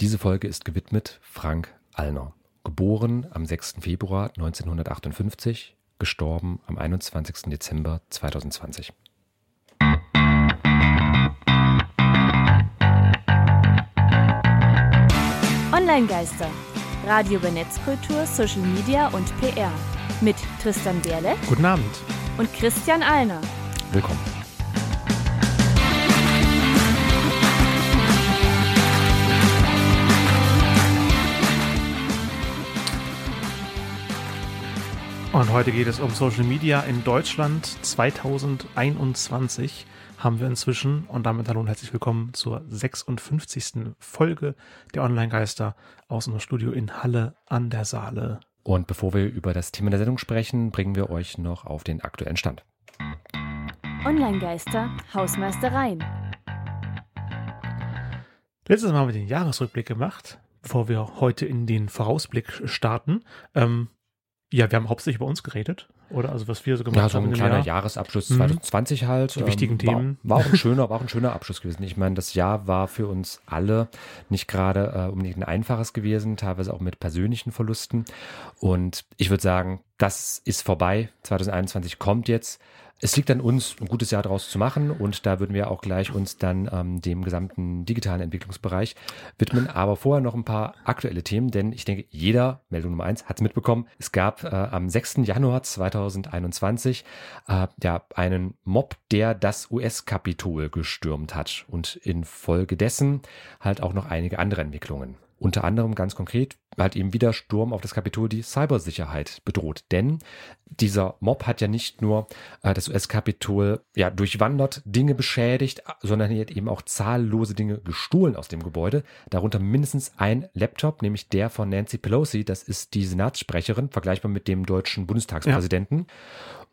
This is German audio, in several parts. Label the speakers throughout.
Speaker 1: Diese Folge ist gewidmet Frank Allner. Geboren am 6. Februar 1958, gestorben am 21. Dezember 2020.
Speaker 2: Online-Geister. Radio über Netzkultur, Social Media und PR. Mit Tristan Berle.
Speaker 3: Guten Abend.
Speaker 2: Und Christian Alner.
Speaker 1: Willkommen.
Speaker 3: Und heute geht es um Social Media in Deutschland 2021 haben wir inzwischen. Und damit hallo und herzlich willkommen zur 56. Folge der Online-Geister aus unserem Studio in Halle an der Saale.
Speaker 1: Und bevor wir über das Thema der Sendung sprechen, bringen wir euch noch auf den aktuellen Stand.
Speaker 2: Online-Geister, Hausmeistereien.
Speaker 3: Letztes Mal haben wir den Jahresrückblick gemacht, bevor wir heute in den Vorausblick starten. Ähm, ja, wir haben hauptsächlich über uns geredet, oder? Also was wir so gemacht haben.
Speaker 1: Ja, so ein kleiner Jahr. Jahresabschluss 2020 mhm. halt.
Speaker 3: Die wichtigen
Speaker 1: ähm,
Speaker 3: Themen.
Speaker 1: War, war, auch ein schöner, war auch ein schöner Abschluss gewesen. Ich meine, das Jahr war für uns alle nicht gerade äh, unbedingt ein einfaches gewesen, teilweise auch mit persönlichen Verlusten. Und ich würde sagen, das ist vorbei. 2021 kommt jetzt es liegt an uns, ein gutes Jahr daraus zu machen und da würden wir auch gleich uns dann ähm, dem gesamten digitalen Entwicklungsbereich widmen. Aber vorher noch ein paar aktuelle Themen, denn ich denke, jeder, Meldung Nummer eins, hat es mitbekommen. Es gab äh, am 6. Januar 2021 äh, ja einen Mob, der das US-Kapitol gestürmt hat und infolgedessen halt auch noch einige andere Entwicklungen. Unter anderem ganz konkret hat eben wieder Sturm auf das Kapitol die Cybersicherheit bedroht. Denn dieser Mob hat ja nicht nur äh, das US-Kapitol ja, durchwandert, Dinge beschädigt, sondern er hat eben auch zahllose Dinge gestohlen aus dem Gebäude. Darunter mindestens ein Laptop, nämlich der von Nancy Pelosi. Das ist die Senatssprecherin, vergleichbar mit dem deutschen Bundestagspräsidenten. Ja.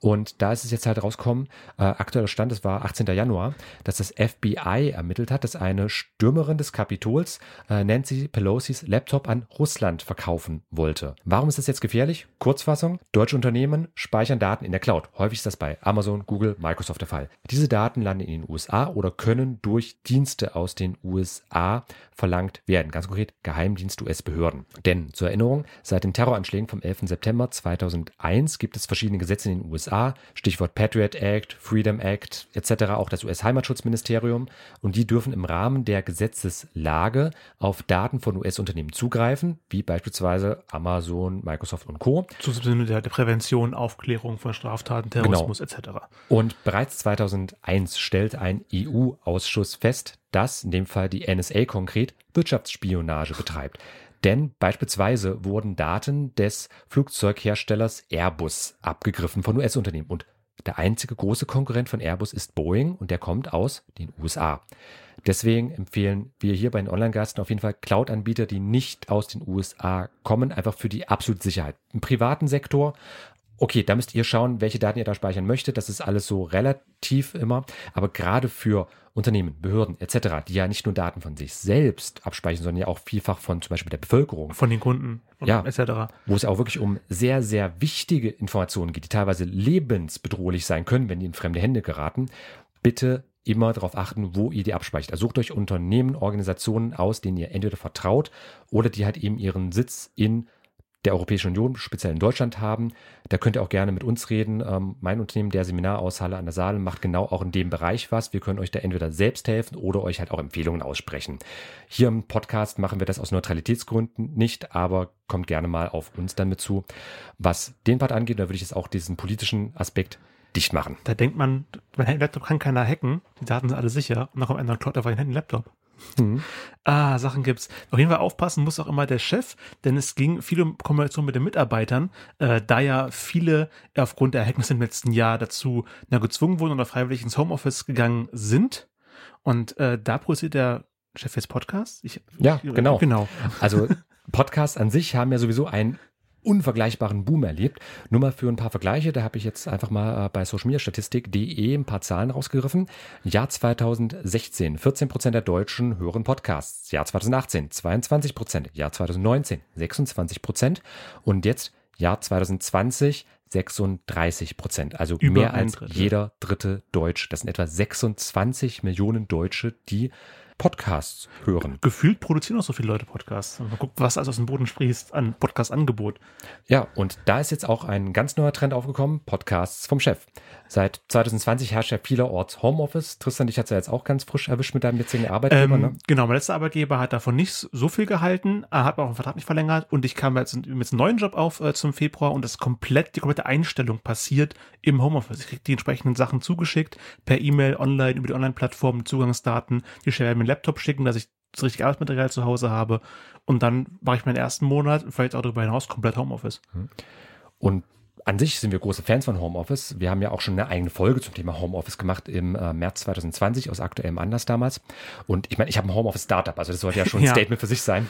Speaker 1: Und da ist es jetzt halt rausgekommen, äh, aktueller Stand, es war 18. Januar, dass das FBI ermittelt hat, dass eine Stürmerin des Kapitols äh, Nancy Pelosis Laptop an Russland verkaufen wollte. Warum ist das jetzt gefährlich? Kurzfassung, deutsche Unternehmen speichern Daten in der Cloud. Häufig ist das bei Amazon, Google, Microsoft der Fall. Diese Daten landen in den USA oder können durch Dienste aus den USA verlangt werden. Ganz konkret Geheimdienst US-Behörden. Denn zur Erinnerung, seit den Terroranschlägen vom 11. September 2001 gibt es verschiedene Gesetze in den USA, USA, Stichwort Patriot Act, Freedom Act etc., auch das US-Heimatschutzministerium. Und die dürfen im Rahmen der Gesetzeslage auf Daten von US-Unternehmen zugreifen, wie beispielsweise Amazon, Microsoft und Co.
Speaker 3: Zu Sinne der, Prävention, Aufklärung von Straftaten, Terrorismus genau. etc.
Speaker 1: Und bereits 2001 stellt ein EU-Ausschuss fest, dass in dem Fall die NSA konkret Wirtschaftsspionage betreibt. Denn beispielsweise wurden Daten des Flugzeugherstellers Airbus abgegriffen von US-Unternehmen. Und der einzige große Konkurrent von Airbus ist Boeing und der kommt aus den USA. Deswegen empfehlen wir hier bei den Online-Gasten auf jeden Fall Cloud-Anbieter, die nicht aus den USA kommen, einfach für die absolute Sicherheit. Im privaten Sektor Okay, da müsst ihr schauen, welche Daten ihr da speichern möchtet. Das ist alles so relativ immer. Aber gerade für Unternehmen, Behörden etc., die ja nicht nur Daten von sich selbst abspeichern, sondern ja auch vielfach von zum Beispiel der Bevölkerung.
Speaker 3: Von den Kunden
Speaker 1: ja, etc. Wo es auch wirklich um sehr, sehr wichtige Informationen geht, die teilweise lebensbedrohlich sein können, wenn die in fremde Hände geraten. Bitte immer darauf achten, wo ihr die abspeichert. Also sucht euch Unternehmen, Organisationen aus, denen ihr entweder vertraut oder die halt eben ihren Sitz in der Europäischen Union, speziell in Deutschland haben. Da könnt ihr auch gerne mit uns reden. Ähm, mein Unternehmen, der Seminaraushalle an der Saale, macht genau auch in dem Bereich was. Wir können euch da entweder selbst helfen oder euch halt auch Empfehlungen aussprechen. Hier im Podcast machen wir das aus Neutralitätsgründen nicht, aber kommt gerne mal auf uns dann mit zu. Was den Part angeht, da würde ich jetzt auch diesen politischen Aspekt dicht machen.
Speaker 3: Da denkt man, mein Laptop kann keiner hacken, die Daten sind alle sicher und dann kommt einer klaut einfach den Laptop. Mhm. Ah, Sachen gibt's. Auf jeden Fall aufpassen muss auch immer der Chef, denn es ging viel um Kommunikation mit den Mitarbeitern, äh, da ja viele aufgrund der Ereignisse im letzten Jahr dazu na, gezwungen wurden oder freiwillig ins Homeoffice gegangen sind. Und äh, da produziert der Chef jetzt Podcasts?
Speaker 1: Ich, ja, genau. genau. Also Podcasts an sich haben ja sowieso ein unvergleichbaren Boom erlebt. Nur mal für ein paar Vergleiche, da habe ich jetzt einfach mal äh, bei socialmediastatistik.de ein paar Zahlen rausgegriffen. Jahr 2016, 14 Prozent der Deutschen hören Podcasts. Jahr 2018, 22 Prozent. Jahr 2019, 26 Prozent. Und jetzt Jahr 2020, 36 Prozent. Also Über mehr als Drittel. jeder dritte Deutsch. Das sind etwa 26 Millionen Deutsche, die Podcasts hören.
Speaker 3: Gefühlt produzieren auch so viele Leute Podcasts. Man guckt, was alles aus dem Boden sprießt an Podcast-Angebot.
Speaker 1: Ja, und da ist jetzt auch ein ganz neuer Trend aufgekommen, Podcasts vom Chef. Seit 2020 herrscht ja vielerorts Homeoffice. Tristan, dich hat ja jetzt auch ganz frisch erwischt mit deinem jetzigen Arbeitgeber,
Speaker 3: Ähm,
Speaker 1: ne?
Speaker 3: Genau, mein letzter Arbeitgeber hat davon nicht so viel gehalten, hat auch den Vertrag nicht verlängert und ich kam jetzt mit einem neuen Job auf äh, zum Februar und das komplett, die komplette Einstellung passiert im Homeoffice. Ich kriege die entsprechenden Sachen zugeschickt, per E-Mail, online, über die Online-Plattform, Zugangsdaten, die stellen mir einen Laptop schicken, dass ich das richtige Arbeitsmaterial zu Hause habe und dann mache ich meinen ersten Monat, vielleicht auch darüber hinaus, komplett Homeoffice.
Speaker 1: Und an sich sind wir große Fans von Homeoffice. Wir haben ja auch schon eine eigene Folge zum Thema Homeoffice gemacht im äh, März 2020 aus aktuellem Anlass damals. Und ich meine, ich habe ein Homeoffice-Startup, also das sollte ja schon ein
Speaker 3: Ja.
Speaker 1: Statement für sich sein.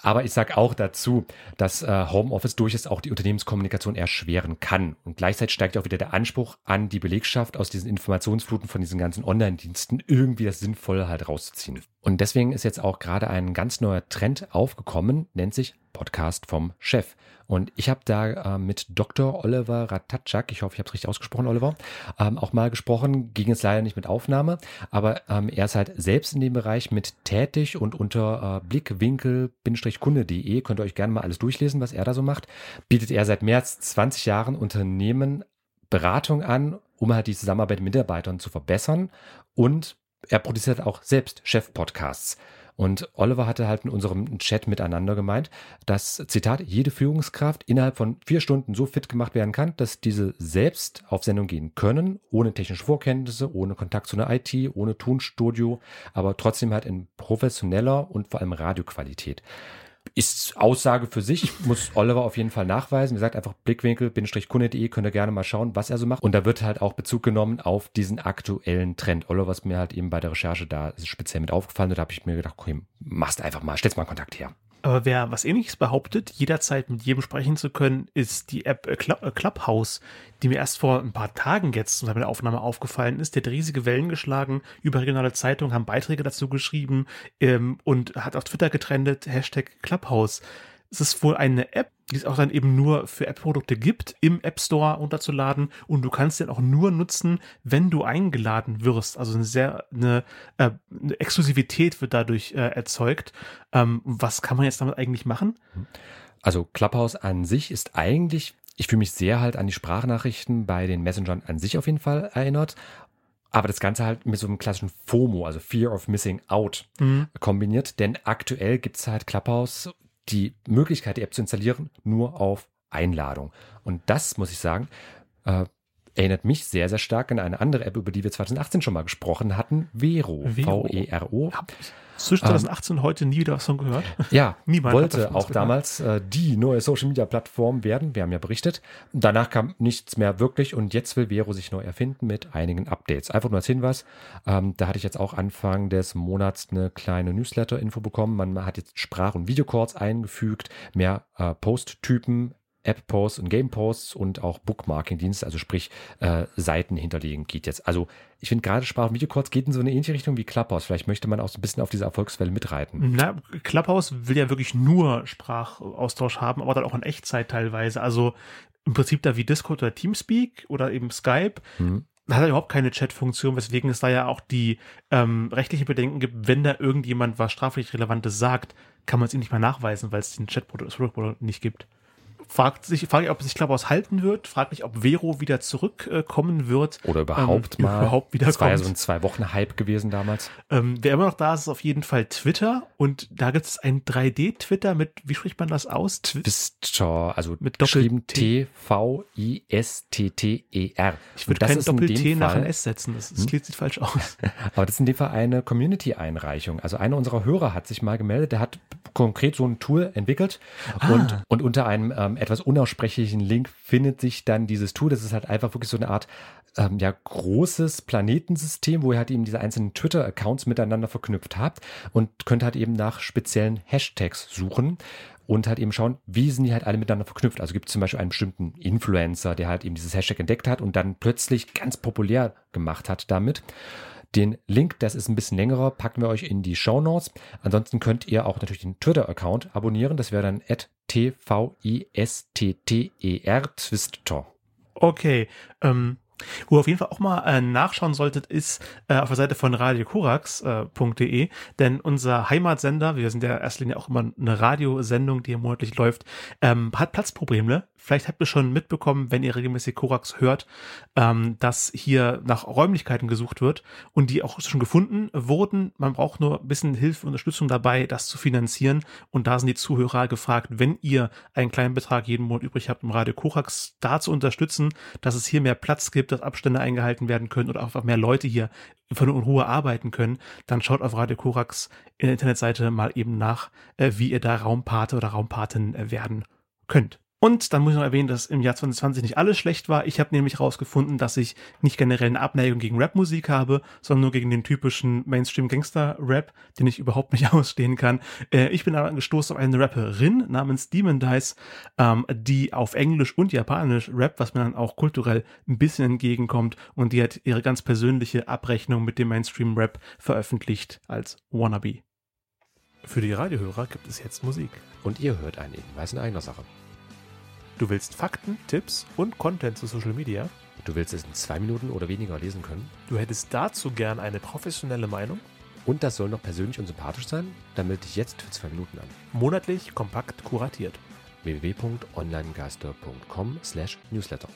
Speaker 1: Aber ich sage auch dazu, dass äh, Homeoffice durchaus auch die Unternehmenskommunikation erschweren kann. Und gleichzeitig steigt auch wieder der Anspruch an die Belegschaft aus diesen Informationsfluten von diesen ganzen Online-Diensten irgendwie das Sinnvolle halt rauszuziehen. Und deswegen ist jetzt auch gerade ein ganz neuer Trend aufgekommen, nennt sich Podcast vom Chef. Und ich habe da äh, mit Dr. Oliver Ratatschak, ich hoffe, ich habe es richtig ausgesprochen, Oliver, ähm, auch mal gesprochen. Ging jetzt leider nicht mit Aufnahme, aber ähm, er ist halt selbst in dem Bereich mit tätig und unter äh, blickwinkel-kunde.de könnt ihr euch gerne mal alles durchlesen, was er da so macht. Bietet er seit mehr als 20 Jahren Unternehmen Beratung an, um halt die Zusammenarbeit mit Mitarbeitern zu verbessern und er produziert auch selbst Chef-Podcasts. Und Oliver hatte halt in unserem Chat miteinander gemeint, dass, Zitat, jede Führungskraft innerhalb von vier Stunden so fit gemacht werden kann, dass diese selbst auf Sendung gehen können, ohne technische Vorkenntnisse, ohne Kontakt zu einer IT, ohne Tonstudio, aber trotzdem halt in professioneller und vor allem Radioqualität. Ist Aussage für sich, muss Oliver auf jeden Fall nachweisen. Wie gesagt, einfach blickwinkel-kunde.de könnt ihr gerne mal schauen, was er so macht. Und da wird halt auch Bezug genommen auf diesen aktuellen Trend. Oliver ist mir halt eben bei der Recherche da speziell mit aufgefallen. Und da habe ich mir gedacht, okay, machst einfach mal, stellst mal Kontakt her.
Speaker 3: Aber wer was ähnliches behauptet, jederzeit mit jedem sprechen zu können, ist die App äh, äh, Clubhouse, die mir erst vor ein paar Tagen jetzt bei der Aufnahme aufgefallen ist. Die hat riesige Wellen geschlagen, überregionale Zeitungen haben Beiträge dazu geschrieben ähm, und hat auf Twitter getrendet, Hashtag Clubhouse. Es ist wohl eine App, die es auch dann eben nur für App-Produkte gibt, im App Store runterzuladen und du kannst den auch nur nutzen, wenn du eingeladen wirst. Also eine sehr, eine, äh, eine Exklusivität wird dadurch äh, erzeugt. Ähm, was kann man jetzt damit eigentlich machen?
Speaker 1: Also Clubhouse an sich ist eigentlich, ich fühle mich sehr halt an die Sprachnachrichten bei den Messengern an sich auf jeden Fall erinnert. Aber das Ganze halt mit so einem klassischen FOMO, also Fear of Missing Out, kombiniert. Denn aktuell gibt es halt Clubhouse die Möglichkeit, die App zu installieren, nur auf Einladung. Und das, muss ich sagen, äh, erinnert mich sehr, sehr stark an eine andere App, über die wir 2018 schon mal gesprochen hatten, Vero.
Speaker 3: Vero.
Speaker 1: V-E-R-O.
Speaker 3: Hab ich zwischen 2018 und heute nie wieder was von gehört.
Speaker 1: Ja,
Speaker 3: Niemand
Speaker 1: wollte auch damals äh, die neue Social Media Plattform werden. Wir haben ja berichtet. Danach kam nichts mehr wirklich und jetzt will Vero sich neu erfinden mit einigen Updates. Einfach nur als Hinweis. Ähm, da hatte ich jetzt auch Anfang des Monats eine kleine Newsletter-Info bekommen. Man hat jetzt Sprach- und Videocalls eingefügt, mehr äh, Post-Typen. App-Posts und Game-Posts und auch Bookmarking-Dienste, also sprich äh, Seiten hinterlegen geht jetzt. Also ich finde gerade Sprach- und Videocalls geht in so eine ähnliche Richtung wie Clubhouse. Vielleicht möchte man auch so ein bisschen auf diese Erfolgswelle mitreiten.
Speaker 3: Na, Clubhouse will ja wirklich nur Sprachaustausch haben, aber dann auch in Echtzeit teilweise. Also im Prinzip da wie Discord oder Teamspeak oder eben Skype.
Speaker 1: Mhm.
Speaker 3: Hat er überhaupt keine Chat-Funktion, weswegen es da ja auch die ähm, rechtliche Bedenken gibt, wenn da irgendjemand was strafrechtlich Relevantes sagt, kann man es ihm nicht mehr nachweisen, weil es den Chat-Protokoll nicht gibt. Fragt sich, frage ich, ob sich Clubhouse halten wird, fragt mich, ob Vero wieder zurückkommen wird.
Speaker 1: Oder überhaupt
Speaker 3: ähm,
Speaker 1: mal.
Speaker 3: Überhaupt wieder
Speaker 1: das war ja so ein Zwei-Wochen-Hype gewesen damals.
Speaker 3: Ähm, wer immer noch da ist, ist auf jeden Fall Twitter. Und da gibt es ein 3D-Twitter mit, wie spricht man das aus? Twi
Speaker 1: Twister, also
Speaker 3: Mit
Speaker 1: geschrieben. T-V-I-S-T-T-E-R.
Speaker 3: ich würde kein Doppel-T nach ein S setzen. Das, das klingt sieht falsch aus.
Speaker 1: Aber das ist in dem Fall eine Community-Einreichung. Also einer unserer Hörer hat sich mal gemeldet, der hat konkret so ein Tool entwickelt
Speaker 3: Ah.
Speaker 1: und, und unter einem ähm, etwas unaussprechlichen Link findet sich dann dieses Tool. Das ist halt einfach wirklich so eine Art ähm, ja, großes Planetensystem, wo ihr halt eben diese einzelnen Twitter-Accounts miteinander verknüpft habt und könnt halt eben nach speziellen Hashtags suchen und halt eben schauen, wie sind die halt alle miteinander verknüpft. Also gibt es zum Beispiel einen bestimmten Influencer, der halt eben dieses Hashtag entdeckt hat und dann plötzlich ganz populär gemacht hat damit. Den Link, das ist ein bisschen längerer, packen wir euch in die Show Notes. Ansonsten könnt ihr auch natürlich den Twitter-Account abonnieren. Das wäre dann tvistter Twister.
Speaker 3: Okay. Ähm, Wo ihr auf jeden Fall auch mal äh, nachschauen solltet, ist äh, auf der Seite von radiokorax.de, äh, denn unser Heimatsender, wir sind ja in erster Linie auch immer eine Radiosendung, die hier monatlich läuft, ähm, hat Platzprobleme. Vielleicht habt ihr schon mitbekommen, wenn ihr regelmäßig Korax hört, ähm, dass hier nach Räumlichkeiten gesucht wird und die auch schon gefunden wurden. Man braucht nur ein bisschen Hilfe und Unterstützung dabei, das zu finanzieren. Und da sind die Zuhörer gefragt, wenn ihr einen kleinen Betrag jeden Monat übrig habt, um Radio Korax da zu unterstützen, dass es hier mehr Platz gibt, dass Abstände eingehalten werden können oder einfach mehr Leute hier von in Ruhe arbeiten können, dann schaut auf Radio Korax in der Internetseite mal eben nach, äh, wie ihr da Raumpate oder Raumpatin äh, werden könnt. Und dann muss ich noch erwähnen, dass im Jahr 2020 nicht alles schlecht war. Ich habe nämlich herausgefunden, dass ich nicht generell eine Abneigung gegen Rapmusik habe, sondern nur gegen den typischen Mainstream-Gangster-Rap, den ich überhaupt nicht ausstehen kann. Äh, ich bin aber gestoßen auf eine Rapperin namens Demon Dice, ähm, die auf Englisch und Japanisch rappt, was mir dann auch kulturell ein bisschen entgegenkommt. Und die hat ihre ganz persönliche Abrechnung mit dem Mainstream-Rap veröffentlicht als Wannabe. Für die Radiohörer gibt es jetzt Musik.
Speaker 1: Und ihr hört einen Hinweis in eigener Sache.
Speaker 3: Du willst Fakten, Tipps und Content zu Social Media?
Speaker 1: Du willst es in zwei Minuten oder weniger lesen können?
Speaker 3: Du hättest dazu gern eine professionelle Meinung?
Speaker 1: Und das soll noch persönlich und sympathisch sein? Dann melde dich jetzt für zwei Minuten an.
Speaker 3: Monatlich kompakt kuratiert.
Speaker 1: www.onlinegeister.com/newsletter